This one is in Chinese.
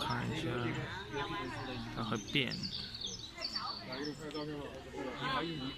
看一下，它会变。